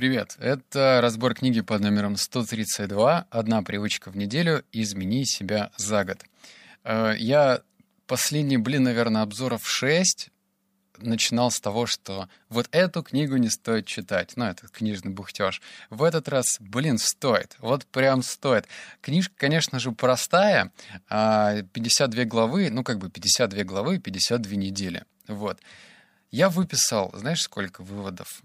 Привет, это разбор книги под номером 132 «Одна привычка в неделю. Измени себя за год». Э, я последний, блин, наверное, обзоров 6 начинал с того, что вот эту книгу не стоит читать. Ну, это книжный бухтеж. В этот раз, блин, стоит. Вот прям стоит. Книжка, конечно же, простая. 52 а главы, ну, как бы 52 главы, 52 недели. Вот. Я выписал, знаешь, сколько выводов?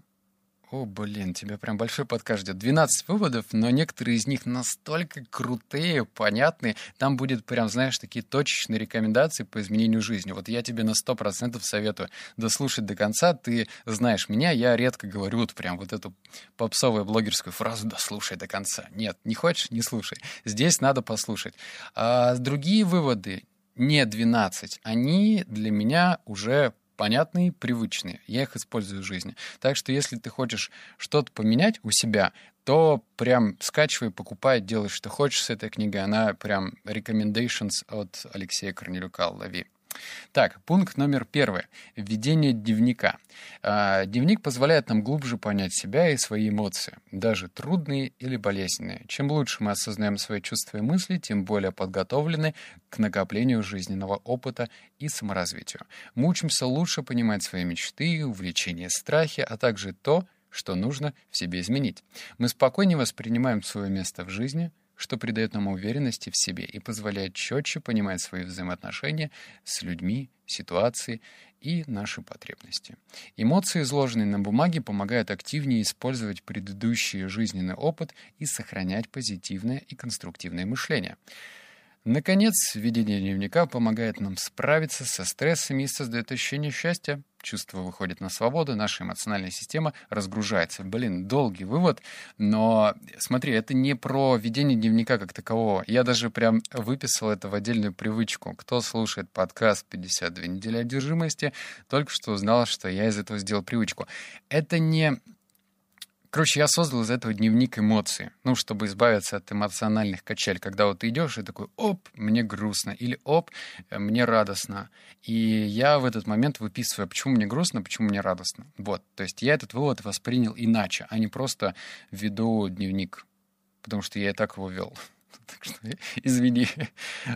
О, блин, тебя прям большой подкаст ждет. 12 выводов, но некоторые из них настолько крутые, понятные. Там будет прям, знаешь, такие точечные рекомендации по изменению жизни. Вот я тебе на 100% советую дослушать до конца. Ты знаешь меня, я редко говорю вот прям вот эту попсовую блогерскую фразу «дослушай до конца». Нет, не хочешь — не слушай. Здесь надо послушать. А другие выводы, не 12, они для меня уже понятные, привычные. Я их использую в жизни. Так что если ты хочешь что-то поменять у себя, то прям скачивай, покупай, делай, что хочешь с этой книгой. Она прям recommendations от Алексея Корнелюка лови. Так, пункт номер первый. Введение дневника. А, дневник позволяет нам глубже понять себя и свои эмоции, даже трудные или болезненные. Чем лучше мы осознаем свои чувства и мысли, тем более подготовлены к накоплению жизненного опыта и саморазвитию. Мы учимся лучше понимать свои мечты, увлечения, страхи, а также то, что нужно в себе изменить. Мы спокойнее воспринимаем свое место в жизни — что придает нам уверенности в себе и позволяет четче понимать свои взаимоотношения с людьми, ситуации и наши потребности. Эмоции, изложенные на бумаге, помогают активнее использовать предыдущий жизненный опыт и сохранять позитивное и конструктивное мышление. Наконец, ведение дневника помогает нам справиться со стрессами и создает ощущение счастья. Чувство выходит на свободу, наша эмоциональная система разгружается. Блин, долгий вывод, но смотри, это не про ведение дневника как такового. Я даже прям выписал это в отдельную привычку. Кто слушает подкаст «52 недели одержимости», только что узнал, что я из этого сделал привычку. Это не Короче, я создал из этого дневник эмоций, ну, чтобы избавиться от эмоциональных качель, когда вот ты идешь и такой, оп, мне грустно, или оп, мне радостно. И я в этот момент выписываю, почему мне грустно, почему мне радостно. Вот, то есть я этот вывод воспринял иначе, а не просто веду дневник, потому что я и так его вел. Так что, извини.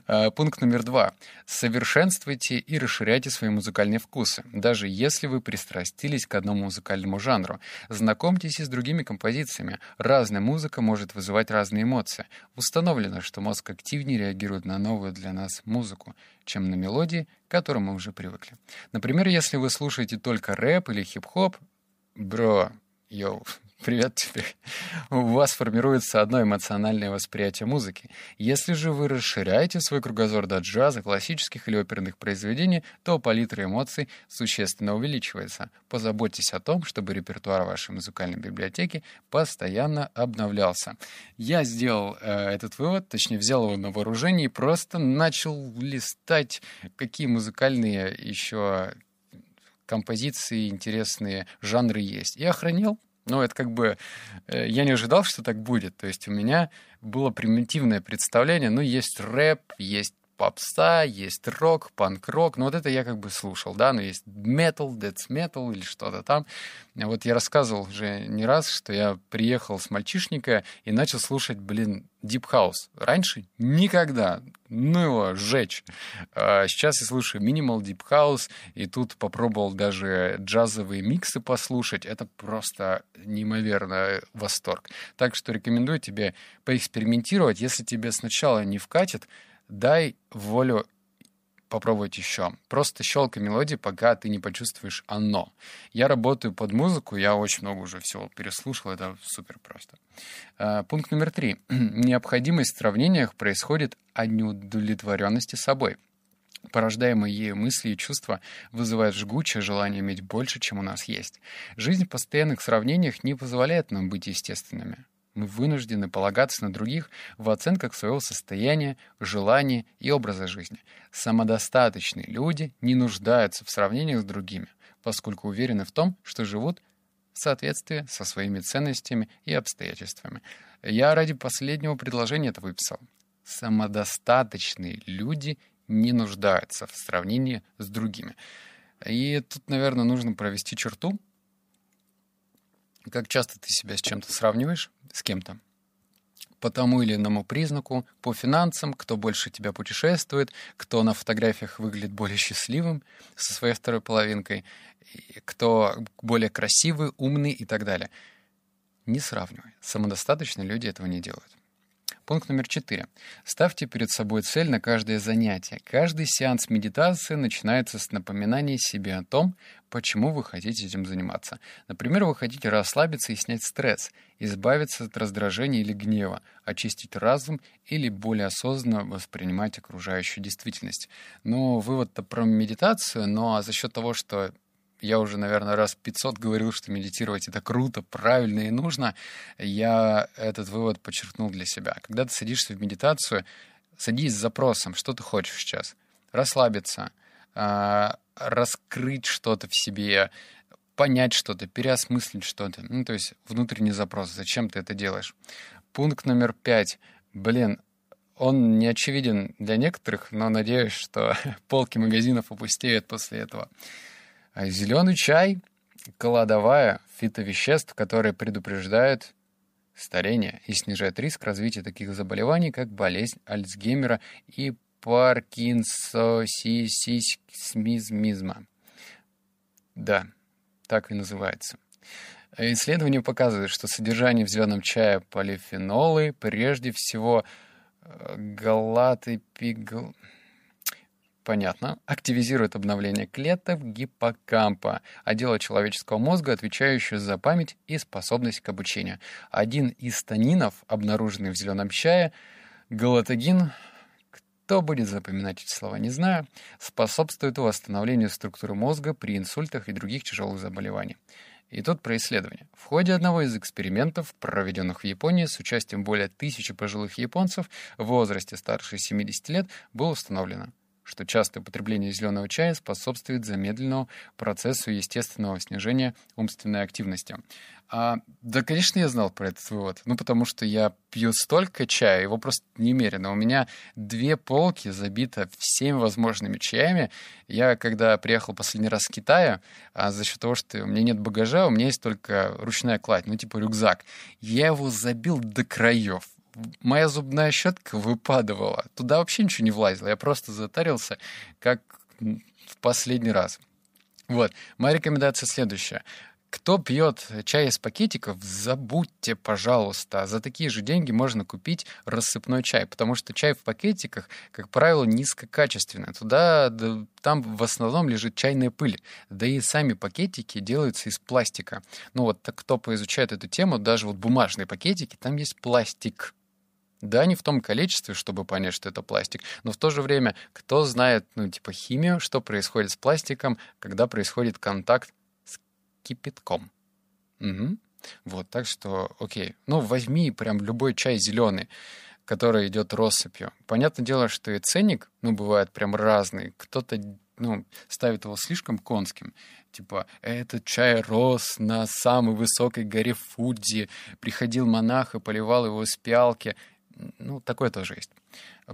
А, пункт номер два. Совершенствуйте и расширяйте свои музыкальные вкусы, даже если вы пристрастились к одному музыкальному жанру. Знакомьтесь и с другими композициями. Разная музыка может вызывать разные эмоции. Установлено, что мозг активнее реагирует на новую для нас музыку, чем на мелодии, к которым мы уже привыкли. Например, если вы слушаете только рэп или хип-хоп, бро, йоу, Привет тебе. У вас формируется одно эмоциональное восприятие музыки. Если же вы расширяете свой кругозор до джаза, классических или оперных произведений, то палитра эмоций существенно увеличивается. Позаботьтесь о том, чтобы репертуар вашей музыкальной библиотеки постоянно обновлялся. Я сделал э, этот вывод, точнее взял его на вооружение и просто начал листать, какие музыкальные еще композиции, интересные жанры есть. И охранел ну, это как бы... Э, я не ожидал, что так будет. То есть у меня было примитивное представление. Ну, есть рэп, есть попса, есть рок, панк-рок. Ну, вот это я как бы слушал, да, но есть metal, death metal или что-то там. Вот я рассказывал уже не раз, что я приехал с мальчишника и начал слушать, блин, Deep House. Раньше никогда. Ну его, сжечь. А сейчас я слушаю Minimal Deep House, и тут попробовал даже джазовые миксы послушать. Это просто неимоверно восторг. Так что рекомендую тебе поэкспериментировать. Если тебе сначала не вкатит, дай волю попробовать еще. Просто щелкай мелодии, пока ты не почувствуешь оно. Я работаю под музыку, я очень много уже всего переслушал, это супер просто. А, пункт номер три. Необходимость в сравнениях происходит от неудовлетворенности собой. Порождаемые ею мысли и чувства вызывают жгучее желание иметь больше, чем у нас есть. Жизнь в постоянных сравнениях не позволяет нам быть естественными. Мы вынуждены полагаться на других в оценках своего состояния, желаний и образа жизни. Самодостаточные люди не нуждаются в сравнениях с другими, поскольку уверены в том, что живут в соответствии со своими ценностями и обстоятельствами. Я ради последнего предложения это выписал. Самодостаточные люди не нуждаются в сравнении с другими. И тут, наверное, нужно провести черту Как часто ты себя с чем-то сравниваешь, с кем-то? по тому или иному признаку, по финансам, кто больше тебя путешествует, кто на фотографиях выглядит более счастливым со своей второй половинкой, кто более красивый, умный и так далее. Не сравнивай. Самодостаточные люди этого не делают. Пункт номер четыре. Ставьте перед собой цель на каждое занятие. Каждый сеанс медитации начинается с напоминания себе о том, почему вы хотите этим заниматься. Например, вы хотите расслабиться и снять стресс, избавиться от раздражения или гнева, очистить разум или более осознанно воспринимать окружающую действительность. Но вывод-то про медитацию, но за счет того, что я уже, наверное, раз 500 говорил, что медитировать это круто, правильно и нужно, я этот вывод подчеркнул для себя. Когда ты садишься в медитацию, садись с запросом, что ты хочешь сейчас. Расслабиться, а, раскрыть что-то в себе, понять что-то, переосмыслить что-то. Ну, то есть внутренний запрос, зачем ты это делаешь. Пункт номер пять. Блин, он не очевиден для некоторых, но надеюсь, что полки магазинов опустеют после этого. А Зеленый чай – кладовая фитовеществ, которые предупреждают старение и снижают риск развития таких заболеваний, как болезнь Альцгеймера и паркинсосисмизма. Да, так и называется. Исследования показывают, что содержание в зеленом чае полифенолы, прежде всего э, галатопигл понятно, активизирует обновление клеток гиппокампа, отдела человеческого мозга, отвечающего за память и способность к обучению. Один из танинов, обнаруженный в зеленом чае, галатогин, кто будет запоминать эти слова, не знаю, способствует восстановлению структуры мозга при инсультах и других тяжелых заболеваниях. И тут про исследование. В ходе одного из экспериментов, проведенных в Японии с участием более тысячи пожилых японцев в возрасте старше 70 лет, было установлено, что частое употребление зеленого чая способствует замедленному процессу естественного снижения умственной активности. А, да, конечно, я знал про этот вывод. Ну, потому что я пью столько чая, его просто немерено. У меня две полки забиты всеми возможными чаями. Я, когда приехал последний раз в Китая, а за счет того, что у меня нет багажа, у меня есть только ручная кладь, ну, типа рюкзак. Я его забил до краев моя зубная щетка выпадывала. Туда вообще ничего не влазило. Я просто затарился, как в последний раз. Вот. Моя рекомендация следующая. Кто пьет чай из пакетиков, забудьте, пожалуйста. За такие же деньги можно купить рассыпной чай, потому что чай в пакетиках, как правило, низкокачественный. Туда, да, там в основном лежит чайная пыль. Да и сами пакетики делаются из пластика. Ну вот, так, кто поизучает эту тему, даже вот бумажные пакетики, там есть пластик. Да, не в том количестве, чтобы понять, что это пластик, но в то же время, кто знает, ну, типа, химию, что происходит с пластиком, когда происходит контакт с кипятком. Угу. Вот, так что, окей. Ну, возьми прям любой чай зеленый, который идет россыпью. Понятное дело, что и ценник, ну, бывает прям разный. Кто-то, ну, ставит его слишком конским. Типа, этот чай рос на самой высокой горе Фудзи, приходил монах и поливал его из пиалки. Ну, такое тоже есть.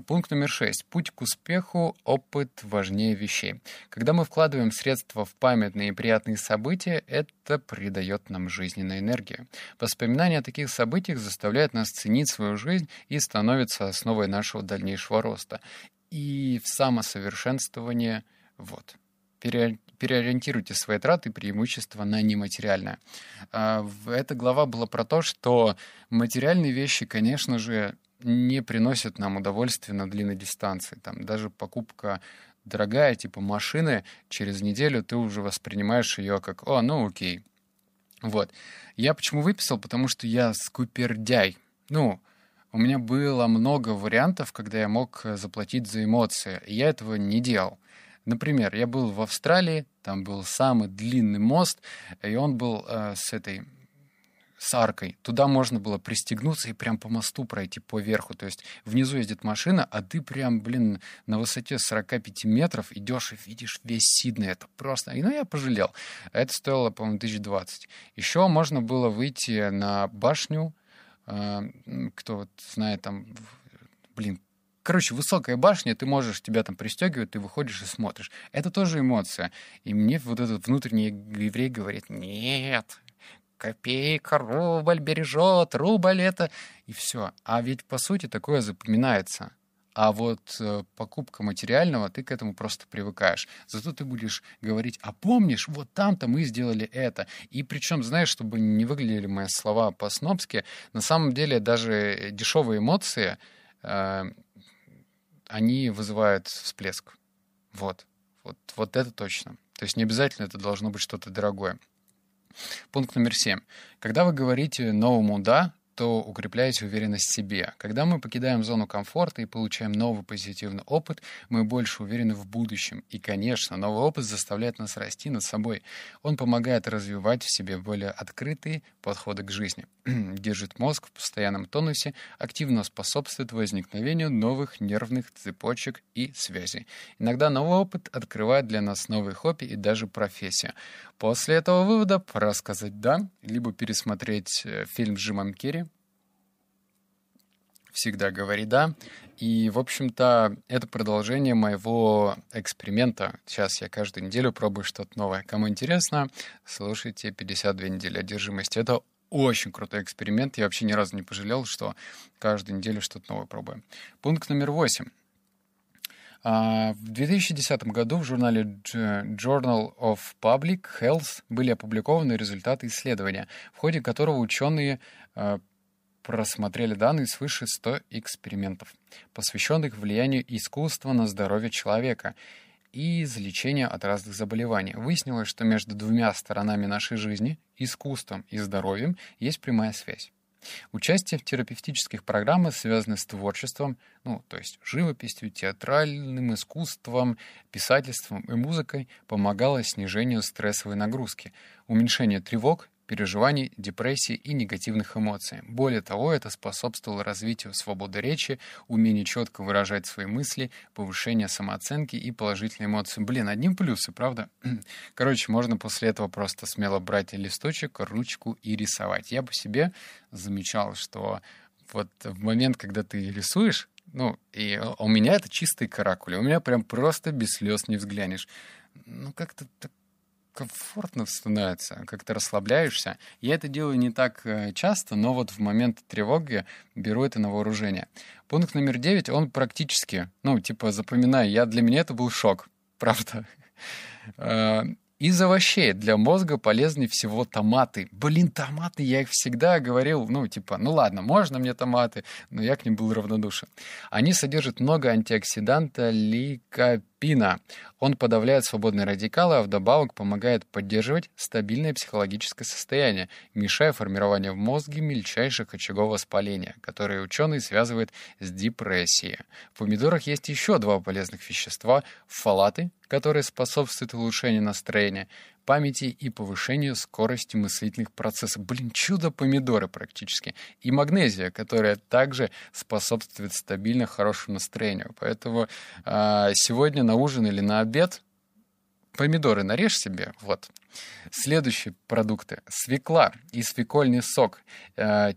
Пункт номер шесть. Путь к успеху – опыт важнее вещей. Когда мы вкладываем средства в памятные и приятные события, это придает нам жизненную энергию. Воспоминания о таких событиях заставляют нас ценить свою жизнь и становятся основой нашего дальнейшего роста. И в самосовершенствование – вот. переориентируйте свои траты и преимущества на нематериальное. А, эта глава была про то, что материальные вещи, конечно же, не приносят нам удовольствия на длинной дистанции. Там даже покупка дорогая, типа машины, через неделю ты уже воспринимаешь ее как «О, ну окей». Вот. Я почему выписал? Потому что я скупердяй. Ну, у меня было много вариантов, когда я мог заплатить за эмоции, и я этого не делал. Например, я был в Австралии, там был самый длинный мост, и он был э, с этой с аркой. Туда можно было пристегнуться и прям по мосту пройти по верху. То есть внизу ездит машина, а ты прям, блин, на высоте 45 метров идешь и видишь весь Сидней. Это просто... И, ну, я пожалел. Это стоило, по-моему, 1020. Еще можно было выйти на башню. Э, кто вот знает там... Блин, Короче, высокая башня, ты можешь, тебя там пристегивают, ты выходишь и смотришь. Это тоже эмоция. И мне вот этот внутренний еврей говорит, нет, копейка, рубль бережет, рубль это, и все. А ведь, по сути, такое запоминается. А вот э, покупка материального, ты к этому просто привыкаешь. Зато ты будешь говорить, а помнишь, вот там-то мы сделали это. И причем, знаешь, чтобы не выглядели мои слова по-снобски, на самом деле даже дешевые эмоции, э, они вызывают всплеск. Вот. вот. Вот это точно. То есть не обязательно это должно быть что-то дорогое. Пункт номер семь. Когда вы говорите новому «да», то укрепляете уверенность в себе. Когда мы покидаем зону комфорта и получаем новый позитивный опыт, мы больше уверены в будущем. И, конечно, новый опыт заставляет нас расти над собой. Он помогает развивать в себе более открытые подходы к жизни. Держит мозг в постоянном тонусе, активно способствует возникновению новых нервных цепочек и связей. Иногда новый опыт открывает для нас новые хобби и даже профессию. После этого вывода пора сказать «да», либо пересмотреть э, фильм с Джимом Керри всегда говори «да». И, в общем-то, это продолжение моего эксперимента. Сейчас я каждую неделю пробую что-то новое. Кому интересно, слушайте «52 недели одержимости». Это очень крутой эксперимент. Я вообще ни разу не пожалел, что каждую неделю что-то новое пробую. Пункт номер восемь. А, в 2010 году в журнале Journal of Public Health были опубликованы результаты исследования, в ходе которого ученые а, просмотрели данные свыше 100 экспериментов, посвященных влиянию искусства на здоровье человека и излечению от разных заболеваний. Выяснилось, что между двумя сторонами нашей жизни, искусством и здоровьем, есть прямая связь. Участие в терапевтических программах связано с творчеством, ну, то есть живописью, театральным искусством, писательством и музыкой, помогало снижению стрессовой нагрузки, уменьшению тревог переживаний, депрессии и негативных эмоций. Более того, это способствовало развитию свободы речи, умению четко выражать свои мысли, повышению самооценки и положительные эмоции. Блин, одним плюсы, правда? Короче, можно после этого просто смело брать листочек, ручку и рисовать. Я по себе замечал, что вот в момент, когда ты рисуешь, ну, и у меня это чистые каракули, у меня прям просто без слез не взглянешь. Ну, как-то так комфортно становится, как-то расслабляешься. Я это делаю не так э, часто, но вот в момент тревоги беру это на вооружение. Пункт номер девять, он практически, ну, типа, запоминаю, я, для меня это был шок, правда. Э, из овощей для мозга полезны всего томаты. Блин, томаты, я их всегда говорил, ну, типа, ну ладно, можно мне томаты, но я к ним был равнодушен. Они содержат много антиоксиданта ликопина. Он подавляет свободные радикалы, а вдобавок помогает поддерживать стабильное психологическое состояние, мешая формированию в мозге мельчайших очагов воспаления, которые ученые связывают с депрессией. В помидорах есть еще два полезных вещества – фолаты, которые способствуют улучшению настроения, памяти и повышению скорости мыслительных процессов. Блин, чудо-помидоры практически. И магнезия, которая также способствует стабильно хорошему настроению. Поэтому э, сегодня на ужин или на обед помидоры нарежь себе, вот. Следующие продукты. Свекла и свекольный сок. Э,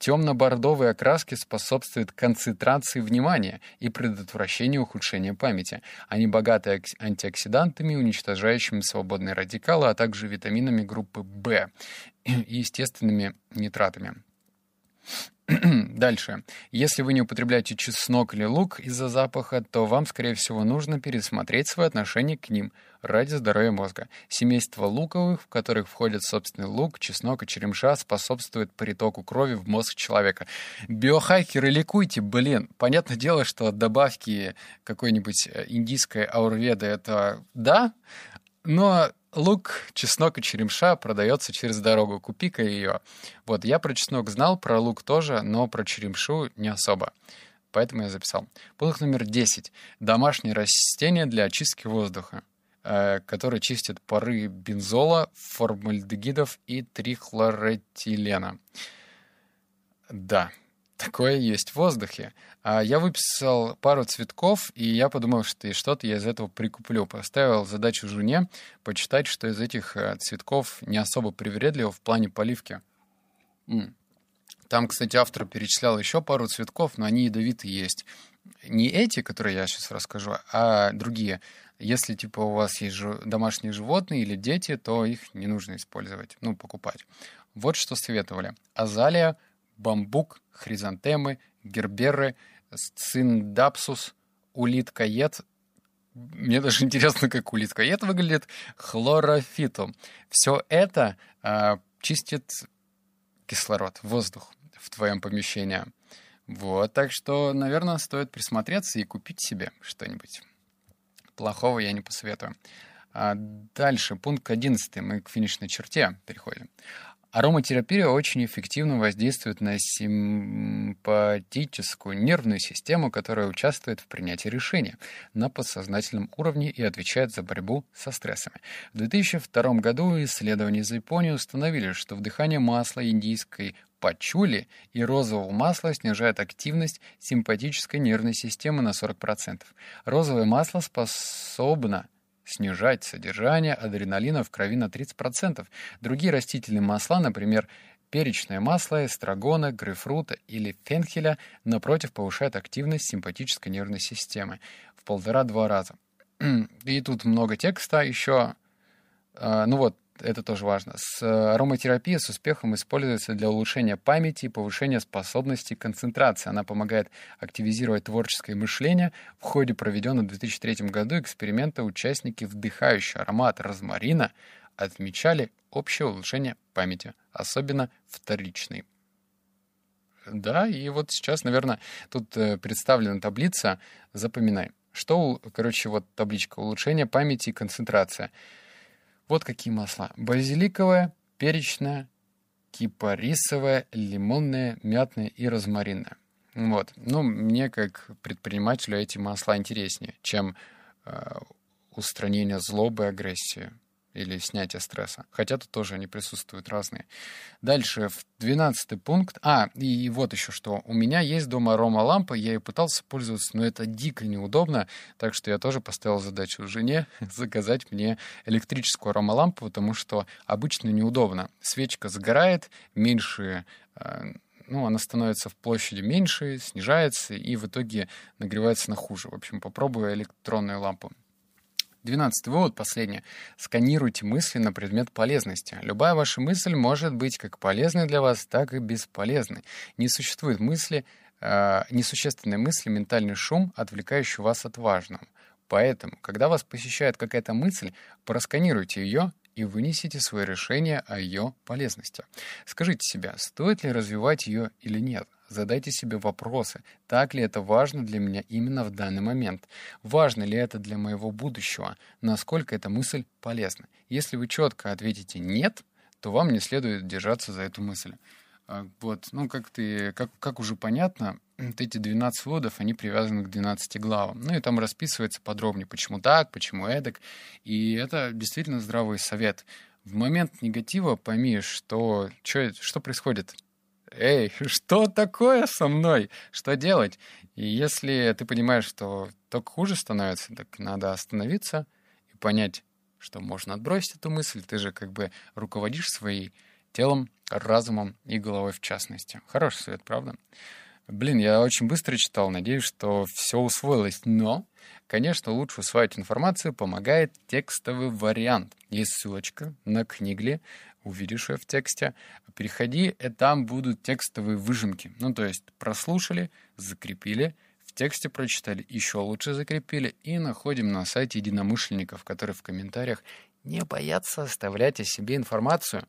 Темно-бордовые окраски способствуют концентрации внимания и предотвращению ухудшения памяти. Они богаты антиоксидантами, уничтожающими свободные радикалы, а также витаминами группы В и естественными нитратами. Дальше. Если вы не употребляете чеснок или лук из-за запаха, то вам, скорее всего, нужно пересмотреть свое отношение к ним ради здоровья мозга. Семейство луковых, в которых входят собственный лук, чеснок и черемша, способствует притоку крови в мозг человека. Биохакеры, ликуйте, блин. Понятное дело, что добавки какой-нибудь э, индийской аурведы — это да, но лук, чеснок и черемша продается через дорогу. Купи-ка ее. Вот, я про чеснок знал, про лук тоже, но про черемшу не особо. Поэтому я записал. Пункт номер 10. Домашние растения для очистки воздуха, э, которые чистят пары бензола, формальдегидов и трихлоротилена. Да, такое есть в воздухе. А я выписал пару цветков, и я подумал, что что-то я из этого прикуплю. Поставил задачу жене почитать, что из этих э, цветков не особо привередливо в плане поливки. Там, кстати, автор перечислял еще пару цветков, но они ядовитые есть. Не эти, которые я сейчас расскажу, а другие. Если, типа, у вас есть домашние животные или дети, то их не нужно использовать, ну, покупать. Вот что советовали. Азалия, бамбук, хризантемы, герберы, циндапсус, улиткаед. Мне даже интересно, как улиткаед выглядит. Хлорофитум. Все это э, чистит кислород, воздух в твоем помещении. Вот, так что, наверное, стоит присмотреться и купить себе что-нибудь. Плохого я не посоветую. А дальше, пункт 11. Мы к финишной черте переходим. Ароматерапия очень эффективно воздействует на симпатическую нервную систему, которая участвует в принятии решений на подсознательном уровне и отвечает за борьбу со стрессами. В 2002 году исследования из Японии установили, что вдыхание масла индийской пачули и розового масла снижает активность симпатической нервной системы на 40%. Розовое масло способно снижать содержание адреналина в крови на 30%. Другие растительные масла, например, перечное масло, эстрагона, грейпфрута или фенхеля, напротив, повышают активность симпатической нервной системы в полтора-два раза. И тут много текста еще. А, ну вот, это тоже важно. С э, ароматерапия с успехом используется для улучшения памяти и повышения способности концентрации. Она помогает активизировать творческое мышление. В ходе проведенного в 2003 году эксперимента участники, вдыхающие аромат розмарина, отмечали общее улучшение памяти, особенно вторичной. Да, и вот сейчас, наверное, тут э, представлена таблица. Запоминай. Что, короче, вот табличка улучшение памяти и концентрация. Вот какие масла. Базиликовое, перечное, кипарисовое, лимонное, мятное и розмаринное. Вот. Ну, мне как предпринимателю эти масла интереснее, чем э, устранение злобы, агрессии или снятие стресса. Хотя тут тоже они присутствуют разные. Дальше, в 12 пункт. А, и вот еще что. У меня есть дома арома-лампа, я ее пытался пользоваться, но это дико неудобно, так что я тоже поставил задачу жене заказать мне электрическую арома-лампу, потому что обычно неудобно. Свечка загорает, меньше э, ну, она становится в площади меньше, снижается и в итоге нагревается на хуже. В общем, попробую электронную лампу. Двенадцатый вывод, последний. Сканируйте мысли на предмет полезности. Любая ваша мысль может быть как полезной для вас, так и бесполезной. Не существует мысли, э, несущественной мысли, ментальный шум, отвлекающий вас от важного. Поэтому, когда вас посещает какая-то мысль, просканируйте ее и вынесите свое решение о ее полезности. Скажите себе, стоит ли развивать ее или нет. Задайте себе вопросы, так ли это важно для меня именно в данный момент. Важно ли это для моего будущего? Насколько эта мысль полезна? Если вы четко ответите «нет», то вам не следует держаться за эту мысль. А, вот, ну, как, ты, как, как уже понятно, вот эти 12 выводов, они привязаны к 12 главам. Ну, и там расписывается подробнее, почему так, почему эдак. И это действительно здравый совет. В момент негатива пойми, что, что, что происходит эй, что такое со мной? Что делать? И если ты понимаешь, что только хуже становится, так надо остановиться и понять, что можно отбросить эту мысль. Ты же как бы руководишь своим телом, разумом и головой в частности. Хороший совет, правда? Блин, я очень быстро читал, надеюсь, что все усвоилось. Но, конечно, лучше усваивать информацию помогает текстовый вариант. Есть ссылочка на книгли, увидишь ее в тексте. Переходи, и там будут текстовые выжимки. Ну, то есть прослушали, закрепили, в тексте прочитали, еще лучше закрепили и находим на сайте единомышленников, которые в комментариях не боятся оставлять о себе информацию.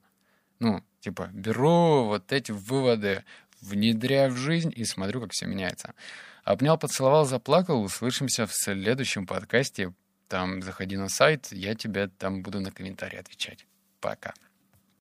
Ну, типа, беру вот эти выводы, внедряю в жизнь и смотрю, как все меняется. Обнял, поцеловал, заплакал. Услышимся в следующем подкасте. Там заходи на сайт, я тебе там буду на комментарии отвечать. Пока.